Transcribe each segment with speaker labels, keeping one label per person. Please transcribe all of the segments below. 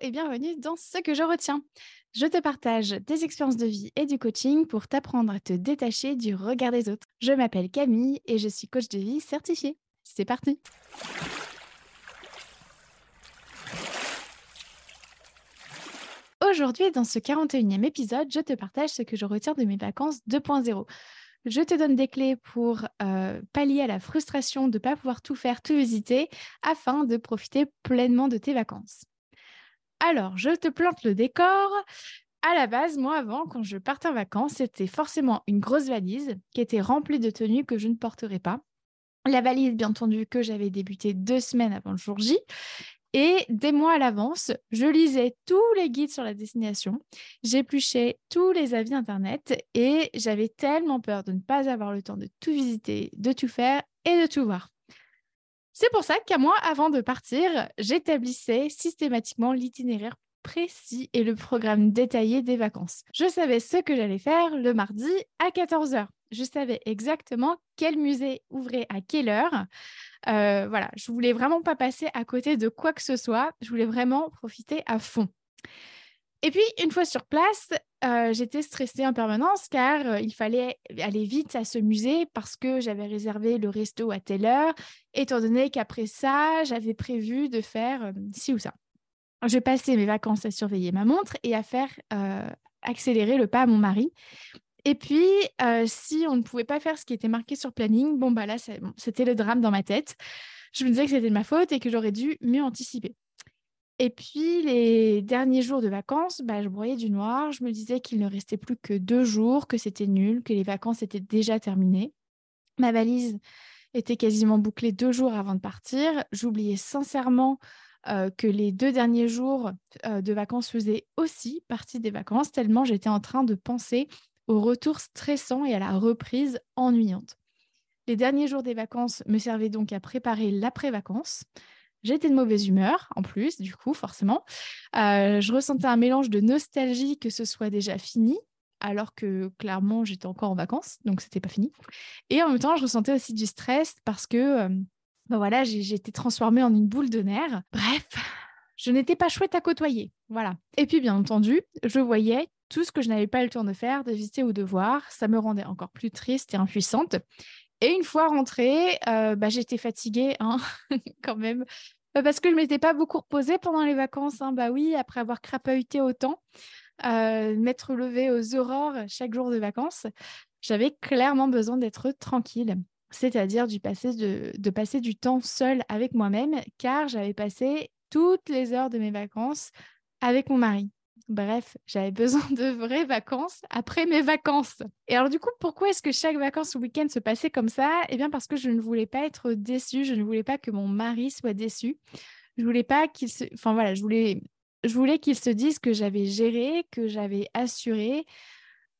Speaker 1: et bienvenue dans Ce que je retiens. Je te partage des expériences de vie et du coaching pour t'apprendre à te détacher du regard des autres. Je m'appelle Camille et je suis coach de vie certifiée. C'est parti Aujourd'hui, dans ce 41e épisode, je te partage ce que je retiens de mes vacances 2.0. Je te donne des clés pour euh, pallier à la frustration de ne pas pouvoir tout faire, tout visiter, afin de profiter pleinement de tes vacances. Alors, je te plante le décor. À la base, moi, avant, quand je partais en vacances, c'était forcément une grosse valise qui était remplie de tenues que je ne porterais pas. La valise, bien entendu, que j'avais débuté deux semaines avant le jour J. Et des mois à l'avance, je lisais tous les guides sur la destination, j'épluchais tous les avis Internet et j'avais tellement peur de ne pas avoir le temps de tout visiter, de tout faire et de tout voir. C'est pour ça qu'à moi, avant de partir, j'établissais systématiquement l'itinéraire précis et le programme détaillé des vacances. Je savais ce que j'allais faire le mardi à 14h. Je savais exactement quel musée ouvrait à quelle heure. Euh, voilà, je voulais vraiment pas passer à côté de quoi que ce soit. Je voulais vraiment profiter à fond. Et puis, une fois sur place, euh, j'étais stressée en permanence car euh, il fallait aller vite à ce musée parce que j'avais réservé le resto à telle heure, étant donné qu'après ça, j'avais prévu de faire ci ou ça. Je passais mes vacances à surveiller ma montre et à faire accélérer le pas à mon mari. Et puis, euh, si on ne pouvait pas faire ce qui était marqué sur planning, bon, bah là, c'était le drame dans ma tête. Je me disais que c'était de ma faute et que j'aurais dû mieux anticiper. Et puis, les derniers jours de vacances, bah, je broyais du noir. Je me disais qu'il ne restait plus que deux jours, que c'était nul, que les vacances étaient déjà terminées. Ma valise était quasiment bouclée deux jours avant de partir. J'oubliais sincèrement euh, que les deux derniers jours euh, de vacances faisaient aussi partie des vacances, tellement j'étais en train de penser au retour stressant et à la reprise ennuyante. Les derniers jours des vacances me servaient donc à préparer l'après-vacances. J'étais de mauvaise humeur, en plus, du coup, forcément. Euh, je ressentais un mélange de nostalgie que ce soit déjà fini, alors que clairement, j'étais encore en vacances, donc c'était pas fini. Et en même temps, je ressentais aussi du stress parce que, euh, ben voilà, j'ai transformée en une boule de nerfs. Bref, je n'étais pas chouette à côtoyer. Voilà. Et puis, bien entendu, je voyais tout ce que je n'avais pas eu le temps de faire, de visiter ou de voir. Ça me rendait encore plus triste et impuissante. Et une fois rentrée, euh, bah, j'étais fatiguée hein, quand même, bah, parce que je ne m'étais pas beaucoup reposée pendant les vacances. Hein. Bah oui, après avoir crapahuté autant, euh, m'être levée aux aurores chaque jour de vacances, j'avais clairement besoin d'être tranquille, c'est-à-dire de, de passer du temps seule avec moi-même, car j'avais passé toutes les heures de mes vacances avec mon mari. Bref, j'avais besoin de vraies vacances après mes vacances. Et alors du coup, pourquoi est-ce que chaque vacances ou week-end se passait comme ça? Eh bien parce que je ne voulais pas être déçue, je ne voulais pas que mon mari soit déçu. Je voulais pas qu'il se enfin voilà, je voulais je voulais se dise que j'avais géré, que j'avais assuré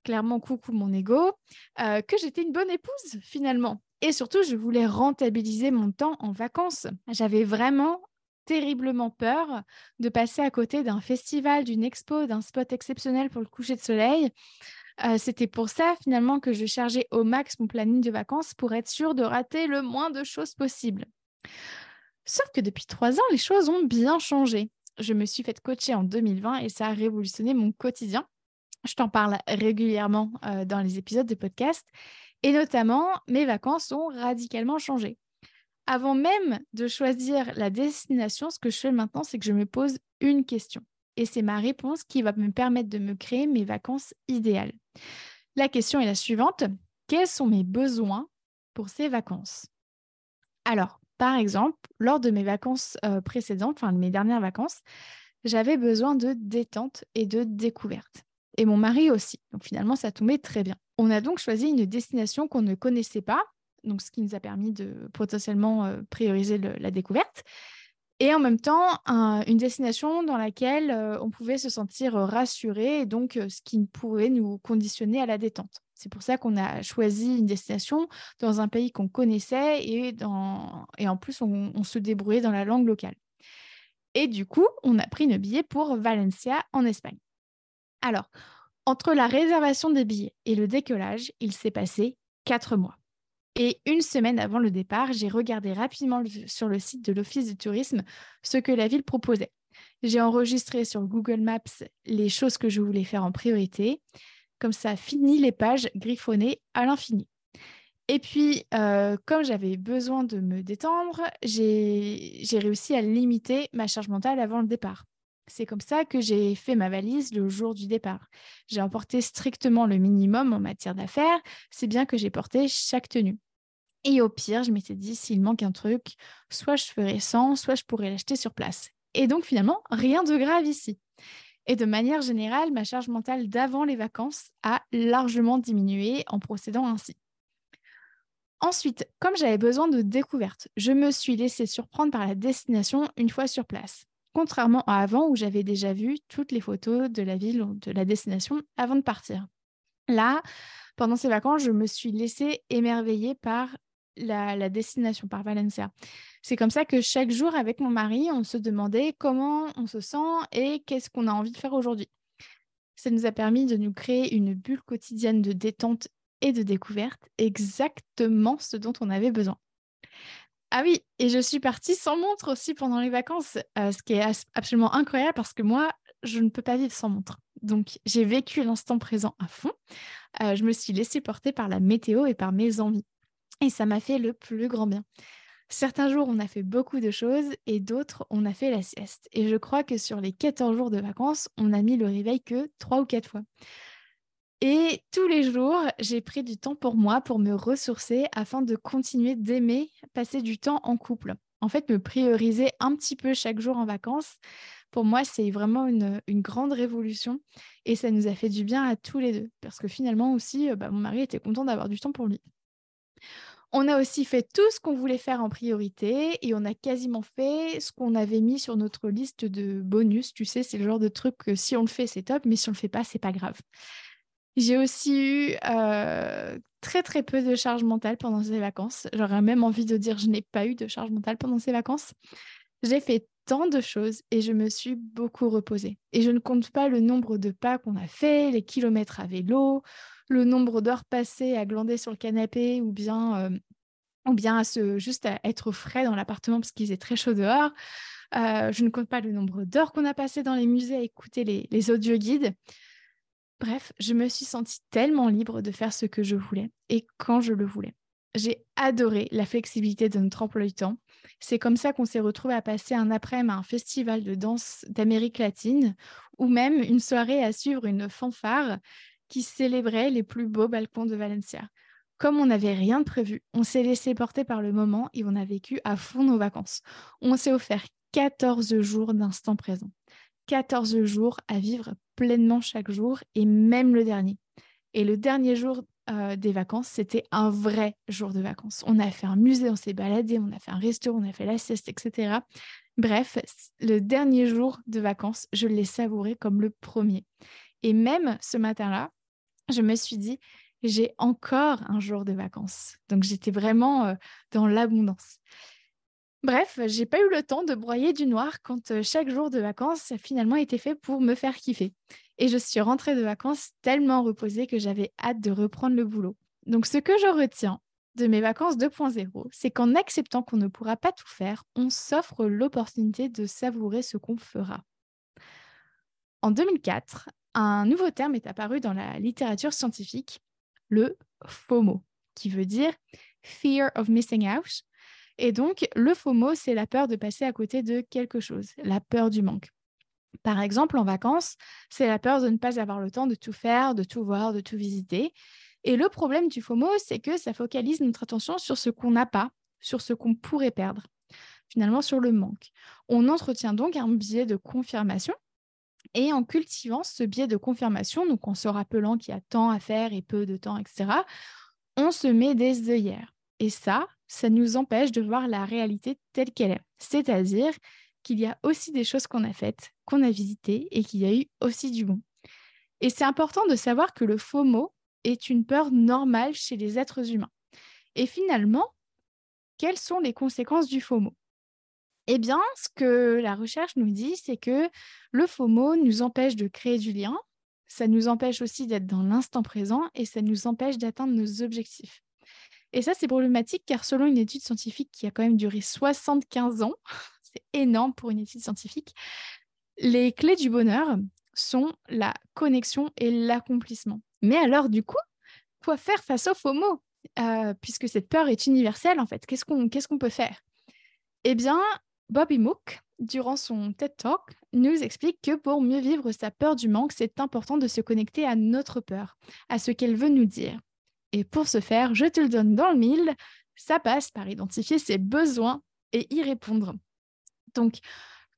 Speaker 1: clairement coucou mon ego, euh, que j'étais une bonne épouse finalement. Et surtout, je voulais rentabiliser mon temps en vacances. J'avais vraiment terriblement peur de passer à côté d'un festival, d'une expo, d'un spot exceptionnel pour le coucher de soleil. Euh, c'était pour ça finalement que je chargeais au max mon planning de vacances pour être sûre de rater le moins de choses possible. Sauf que depuis trois ans, les choses ont bien changé. Je me suis fait coacher en 2020 et ça a révolutionné mon quotidien. Je t'en parle régulièrement euh, dans les épisodes de podcast et notamment mes vacances ont radicalement changé avant même de choisir la destination, ce que je fais maintenant, c'est que je me pose une question. Et c'est ma réponse qui va me permettre de me créer mes vacances idéales. La question est la suivante. Quels sont mes besoins pour ces vacances? Alors, par exemple, lors de mes vacances euh, précédentes, enfin de mes dernières vacances, j'avais besoin de détente et de découverte. Et mon mari aussi. Donc finalement, ça tombait très bien. On a donc choisi une destination qu'on ne connaissait pas donc ce qui nous a permis de potentiellement euh, prioriser la découverte. Et en même temps, une destination dans laquelle euh, on pouvait se sentir rassuré, et donc euh, ce qui pouvait nous conditionner à la détente. C'est pour ça qu'on a choisi une destination dans un pays qu'on connaissait et, dans... et en plus, on, on se débrouillait dans la langue locale. Et du coup, on a pris nos billets pour Valencia en Espagne. Alors, entre la réservation des billets et le décollage, il s'est passé quatre mois. Et une semaine avant le départ, j'ai regardé rapidement sur le site de l'Office du tourisme ce que la ville proposait. J'ai enregistré sur Google Maps les choses que je voulais faire en priorité. Comme ça, fini les pages griffonnées à l'infini. Et puis, euh, comme j'avais besoin de me détendre, j'ai réussi à limiter ma charge mentale avant le départ. C'est comme ça que j'ai fait ma valise le jour du départ. J'ai emporté strictement le minimum en matière d'affaires, c'est bien que j'ai porté chaque tenue. Et au pire, je m'étais dit, s'il manque un truc, soit je ferai sans, soit je pourrais l'acheter sur place. Et donc finalement, rien de grave ici. Et de manière générale, ma charge mentale d'avant les vacances a largement diminué en procédant ainsi. Ensuite, comme j'avais besoin de découverte, je me suis laissée surprendre par la destination une fois sur place. Contrairement à avant où j'avais déjà vu toutes les photos de la ville ou de la destination avant de partir. Là, pendant ces vacances, je me suis laissée émerveiller par la, destination, par Valencia. C'est comme ça que chaque jour, avec mon mari, on se demandait comment on se sent et qu'est-ce qu'on a envie de faire aujourd'hui. Ça nous a permis de nous créer une bulle quotidienne de détente et de découverte, exactement ce dont on avait besoin. Ah oui, et je suis partie sans montre aussi pendant les vacances, euh, ce qui est absolument incroyable parce que moi, je ne peux pas vivre sans montre. Donc, j'ai vécu l'instant présent à fond. Euh, je me suis laissée porter par la météo et par mes envies. Et ça m'a fait le plus grand bien. Certains jours, on a fait beaucoup de choses et d'autres, on a fait la sieste. Et je crois que sur les 14 jours de vacances, on a mis le réveil que 3 ou 4 fois. Et tous les jours, j'ai pris du temps pour moi, pour me ressourcer, afin de continuer d'aimer passer du temps en couple. En fait, me prioriser un petit peu chaque jour en vacances, pour moi, c'est vraiment une, grande révolution. Et ça nous a fait du bien à tous les deux. Parce que finalement aussi, euh, bah, mon mari était content d'avoir du temps pour lui. On a aussi fait tout ce qu'on voulait faire en priorité et on a quasiment fait ce qu'on avait mis sur notre liste de bonus. Tu sais, c'est le genre de truc que si on le fait, c'est top, mais si on le fait pas, c'est pas grave. J'ai aussi eu euh, très très peu de charge mentale pendant ces vacances. J'aurais même envie de dire je n'ai pas eu de charge mentale pendant ces vacances. J'ai fait tant de choses et je me suis beaucoup reposée. Et je ne compte pas le nombre de pas qu'on a fait, les kilomètres à vélo, le nombre d'heures passées à glander sur le canapé ou bien, euh, ou bien à se, juste à être frais dans l'appartement parce qu'il faisait très chaud dehors. Euh, je ne compte pas le nombre d'heures qu'on a passées dans les musées à écouter les, les audio guides. Bref, je me suis sentie tellement libre de faire ce que je voulais et quand je le voulais. J'ai adoré la flexibilité de notre emploi du temps. C'est comme ça qu'on s'est retrouvé à passer un après-midi à un festival de danse d'Amérique latine ou même une soirée à suivre une fanfare qui célébrait les plus beaux balcons de Valencia. Comme on n'avait rien de prévu, on s'est laissé porter par le moment et on a vécu à fond nos vacances. On s'est offert 14 jours d'instant présent. 14 jours à vivre pleinement chaque jour et même le dernier. Et le dernier jour euh, des vacances, c'était un vrai jour de vacances. On a fait un musée, on s'est baladé, on a fait un restaurant, on a fait la sieste, etc. Bref, le dernier jour de vacances, je l'ai savouré comme le premier. Et même ce matin-là, je me suis dit, j'ai encore un jour de vacances. Donc j'étais vraiment euh, dans l'abondance. Bref, j'ai pas eu le temps de broyer du noir quand chaque jour de vacances a finalement été fait pour me faire kiffer. Et je suis rentrée de vacances tellement reposée que j'avais hâte de reprendre le boulot. Donc ce que je retiens de mes vacances 2.0, c'est qu'en acceptant qu'on ne pourra pas tout faire, on s'offre l'opportunité de savourer ce qu'on fera. En 2004, un nouveau terme est apparu dans la littérature scientifique, le FOMO, qui veut dire Fear of Missing Out. Et donc, le FOMO, c'est la peur de passer à côté de quelque chose, la peur du manque. Par exemple, en vacances, c'est la peur de ne pas avoir le temps de tout faire, de tout voir, de tout visiter. Et le problème du FOMO, c'est que ça focalise notre attention sur ce qu'on n'a pas, sur ce qu'on pourrait perdre, finalement sur le manque. On entretient donc un biais de confirmation et en cultivant ce biais de confirmation, donc en se rappelant qu'il y a tant à faire et peu de temps, etc., on se met des œillères. Et ça, ça nous empêche de voir la réalité telle qu'elle est. C'est-à-dire qu'il y a aussi des choses qu'on a faites, qu'on a visitées et qu'il y a eu aussi du bon. Et c'est important de savoir que le mot est une peur normale chez les êtres humains. Et finalement, quelles sont les conséquences du mot eh bien, ce que la recherche nous dit, c'est que le FOMO nous empêche de créer du lien, ça nous empêche aussi d'être dans l'instant présent et ça nous empêche d'atteindre nos objectifs. Et ça, c'est problématique car selon une étude scientifique qui a quand même duré 75 ans, c'est énorme pour une étude scientifique, Les clés du bonheur sont la connexion et l'accomplissement. Mais alors, du coup, quoi faire face au FOMO? Euh, Puisque cette peur est universelle, en fait, qu'est-ce qu'on qu'est-ce qu'on peut faire? Eh bien, Bobby Mook, durant son TED Talk, nous explique que pour mieux vivre sa peur du manque, c'est important de se connecter à notre peur, à ce qu'elle veut nous dire. Et pour ce faire, je te le donne dans le mille, ça passe par identifier ses besoins et y répondre. Donc,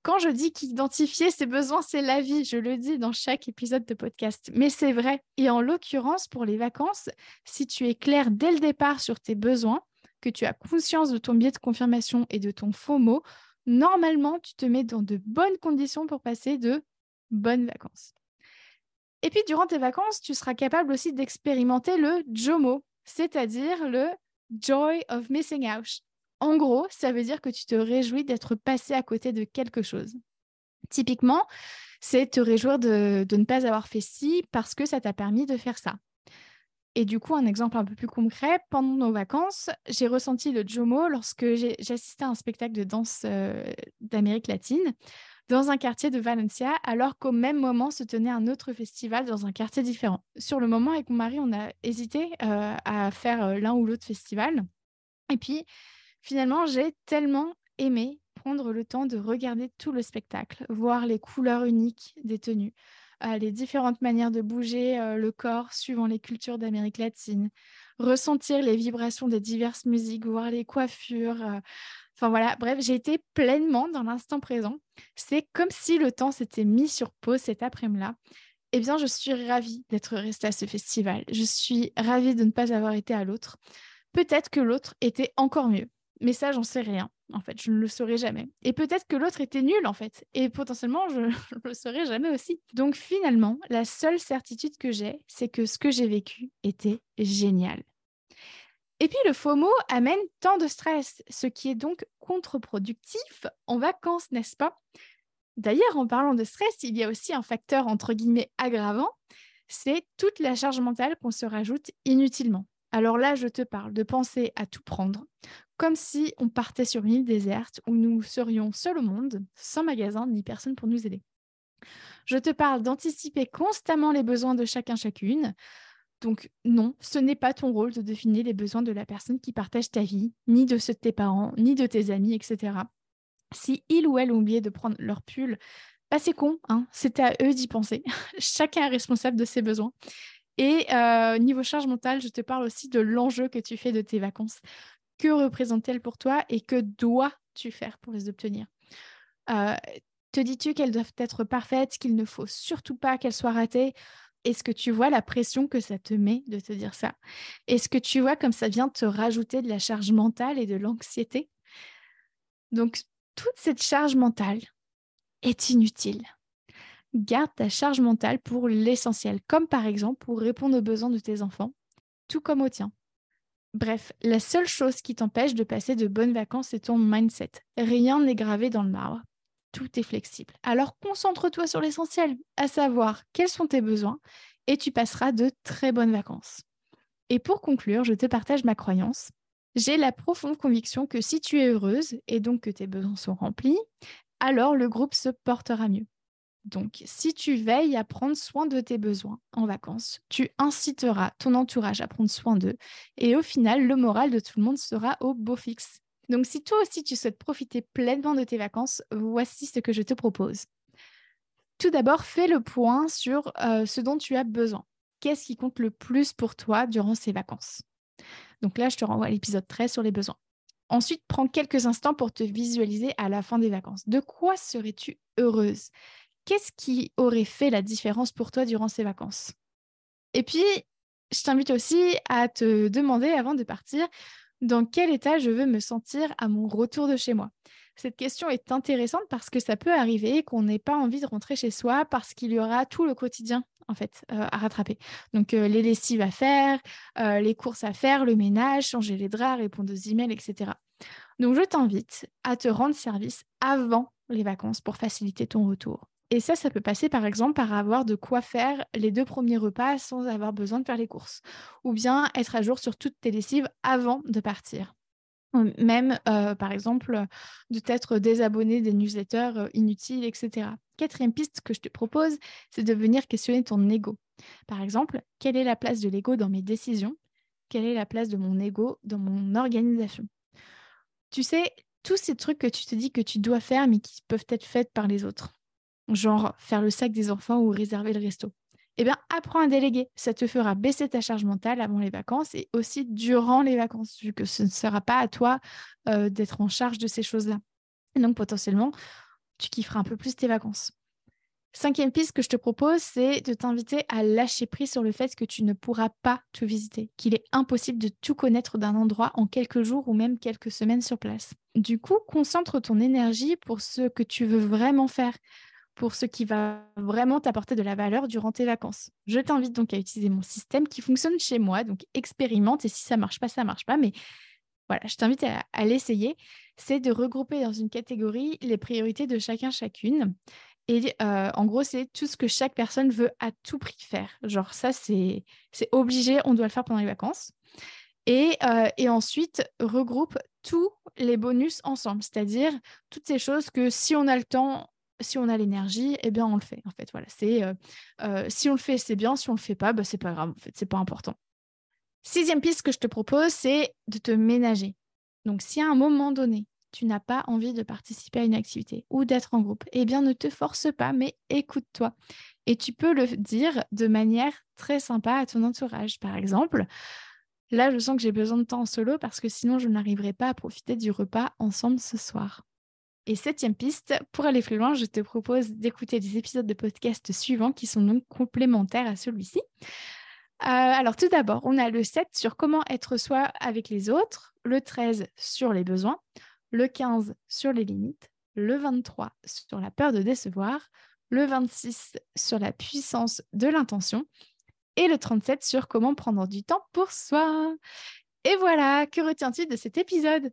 Speaker 1: quand je dis qu'identifier ses besoins, c'est la vie, je le dis dans chaque épisode de podcast, mais c'est vrai. Et en l'occurrence, pour les vacances, si tu es clair dès le départ sur tes besoins, que tu as conscience de ton biais de confirmation et de ton faux mot, normalement, tu te mets dans de bonnes conditions pour passer de bonnes vacances. Et puis, durant tes vacances, tu seras capable aussi d'expérimenter le JOMO, c'est-à-dire le Joy of Missing Out. En gros, ça veut dire que tu te réjouis d'être passé à côté de quelque chose. Typiquement, c'est te réjouir de, ne pas avoir fait ci parce que ça t'a permis de faire ça. Et du coup, un exemple un peu plus concret, pendant nos vacances, j'ai ressenti le Jomo lorsque j'ai assisté à un spectacle de danse euh, d'Amérique latine dans un quartier de Valencia, alors qu'au même moment se tenait un autre festival dans un quartier différent. Sur le moment, avec mon mari, on a hésité euh, à faire euh, l'un ou l'autre festival. Et puis, Finalement, j'ai tellement aimé prendre le temps de regarder tout le spectacle, voir les couleurs uniques des tenues, euh, les différentes manières de bouger le corps suivant les cultures d'Amérique latine, ressentir les vibrations des diverses musiques, voir les coiffures. Enfin voilà, bref, j'ai été pleinement dans l'instant présent. C'est comme si le temps s'était mis sur pause cet après-midi-là. Eh bien, je suis ravie d'être restée à ce festival. Je suis ravie de ne pas avoir été à l'autre. Peut-être que l'autre était encore mieux. Mais ça, j'en sais rien. En fait, je ne le saurai jamais. Et peut-être que l'autre était nul, en fait. Et potentiellement, je ne le saurai jamais aussi. Donc finalement, la seule certitude que j'ai, c'est que ce que j'ai vécu était génial. Et puis le FOMO amène tant de stress, ce qui est donc contre-productif en vacances, n'est-ce pas? D'ailleurs, en parlant de stress, il y a aussi un facteur entre guillemets aggravant, c'est toute la charge mentale qu'on se rajoute inutilement. Alors là, je te parle de penser à tout prendre, comme si on partait sur une île déserte où nous serions seuls au monde, sans magasin ni personne pour nous aider. Je te parle d'anticiper constamment les besoins de chacun chacune. Donc non, ce n'est pas ton rôle de définir les besoins de la personne qui partage ta vie, ni de ceux de tes parents, ni de tes amis, etc. Si il ou elle ont oublié de prendre leur pull, bah c'est con, hein c'est à eux d'y penser. Chacun est responsable de ses besoins. Et euh, niveau charge mentale, je te parle aussi de l'enjeu que tu fais de tes vacances que représente-t-elle pour toi et que dois-tu faire pour les obtenir? Euh, Te dis-tu qu'elles doivent être parfaites, qu'il ne faut surtout pas qu'elles soient ratées? Est-ce que tu vois la pression que ça te met de te dire ça? Est-ce que tu vois comme ça vient te rajouter de la charge mentale et de l'anxiété? Donc, toute cette charge mentale est inutile. Garde ta charge mentale pour l'essentiel, comme par exemple pour répondre aux besoins de tes enfants, tout comme aux tiens. Bref, la seule chose qui t'empêche de passer de bonnes vacances, c'est ton mindset. Rien n'est gravé dans le marbre. Tout est flexible. Alors concentre-toi sur l'essentiel, à savoir quels sont tes besoins, et tu passeras de très bonnes vacances. Et pour conclure, je te partage ma croyance. J'ai la profonde conviction que si tu es heureuse et donc que tes besoins sont remplis, alors le groupe se portera mieux. Donc, si tu veilles à prendre soin de tes besoins en vacances, tu inciteras ton entourage à prendre soin d'eux. Et au final, le moral de tout le monde sera au beau fixe. Donc, si toi aussi tu souhaites profiter pleinement de tes vacances, voici ce que je te propose. Tout d'abord, fais le point sur euh, ce dont tu as besoin. Qu'est-ce qui compte le plus pour toi durant ces vacances? Donc là, je te renvoie à l'épisode 13 sur les besoins. Ensuite, prends quelques instants pour te visualiser à la fin des vacances. De quoi serais-tu heureuse? Qu'est-ce qui aurait fait la différence pour toi durant ces vacances? Et puis, je t'invite aussi à te demander avant de partir dans quel état je veux me sentir à mon retour de chez moi. Cette question est intéressante parce que ça peut arriver qu'on n'ait pas envie de rentrer chez soi parce qu'il y aura tout le quotidien en fait euh, à rattraper. Donc euh, les lessives à faire, euh, les courses à faire, le ménage, changer les draps, répondre aux emails, etc. Donc je t'invite à te rendre service avant les vacances pour faciliter ton retour. Et ça, ça peut passer par exemple par avoir de quoi faire les deux premiers repas sans avoir besoin de faire les courses. Ou bien être à jour sur toutes tes lessives avant de partir. Même, euh, par exemple, de t'être désabonné des newsletters euh, inutiles, etc. quatrième piste que je te propose, c'est de venir questionner ton ego. Par exemple, quelle est la place de l'ego dans mes décisions? Quelle est la place de mon ego dans mon organisation? Tu sais, tous ces trucs que tu te dis que tu dois faire, mais qui peuvent être faits par les autres. Genre faire le sac des enfants ou réserver le resto. Eh bien, apprends à déléguer. Ça te fera baisser ta charge mentale avant les vacances et aussi durant les vacances, vu que ce ne sera pas à toi euh, d'être en charge de ces choses-là. Donc, potentiellement, tu kifferas un peu plus tes vacances. Cinquième piste que je te propose, c'est de t'inviter à lâcher prise sur le fait que tu ne pourras pas tout visiter, qu'il est impossible de tout connaître d'un endroit en quelques jours ou même quelques semaines sur place. Du coup, concentre ton énergie pour ce que tu veux vraiment faire, pour ce qui va vraiment t'apporter de la valeur durant tes vacances. Je t'invite donc à utiliser mon système qui fonctionne chez moi, donc expérimente et si ça marche pas, ça marche pas, mais voilà, je t'invite à, l'essayer. C'est de regrouper dans une catégorie les priorités de chacun chacune. Et euh, en gros, c'est tout ce que chaque personne veut à tout prix faire. Genre ça, c'est obligé, on doit le faire pendant les vacances. Et, euh, et, ensuite, regroupe tous les bonus ensemble, c'est-à-dire toutes ces choses que si on a le temps, si on a l'énergie, eh bien on le fait. En fait, voilà, c'est euh, euh, si on le fait, c'est bien. Si on le fait pas, bah, c'est pas grave. En fait, c'est pas important. Sixième piste que je te propose, c'est de te ménager. Donc, si à un moment donné, tu n'as pas envie de participer à une activité ou d'être en groupe, eh bien, ne te force pas, mais écoute-toi. Et tu peux le dire de manière très sympa à ton entourage. Par exemple, là, je sens que j'ai besoin de temps en solo parce que sinon, je n'arriverai pas à profiter du repas ensemble ce soir. Et septième piste, pour aller plus loin, je te propose d'écouter les épisodes de podcast suivants qui sont donc complémentaires à celui-ci. Euh, alors tout d'abord, on a le 7 sur comment être soi avec les autres, le 13 sur les besoins, le 15 sur les limites, le 23 sur la peur de décevoir, le 26 sur la puissance de l'intention et le 37 sur comment prendre du temps pour soi. Et voilà, que retiens-tu de cet épisode?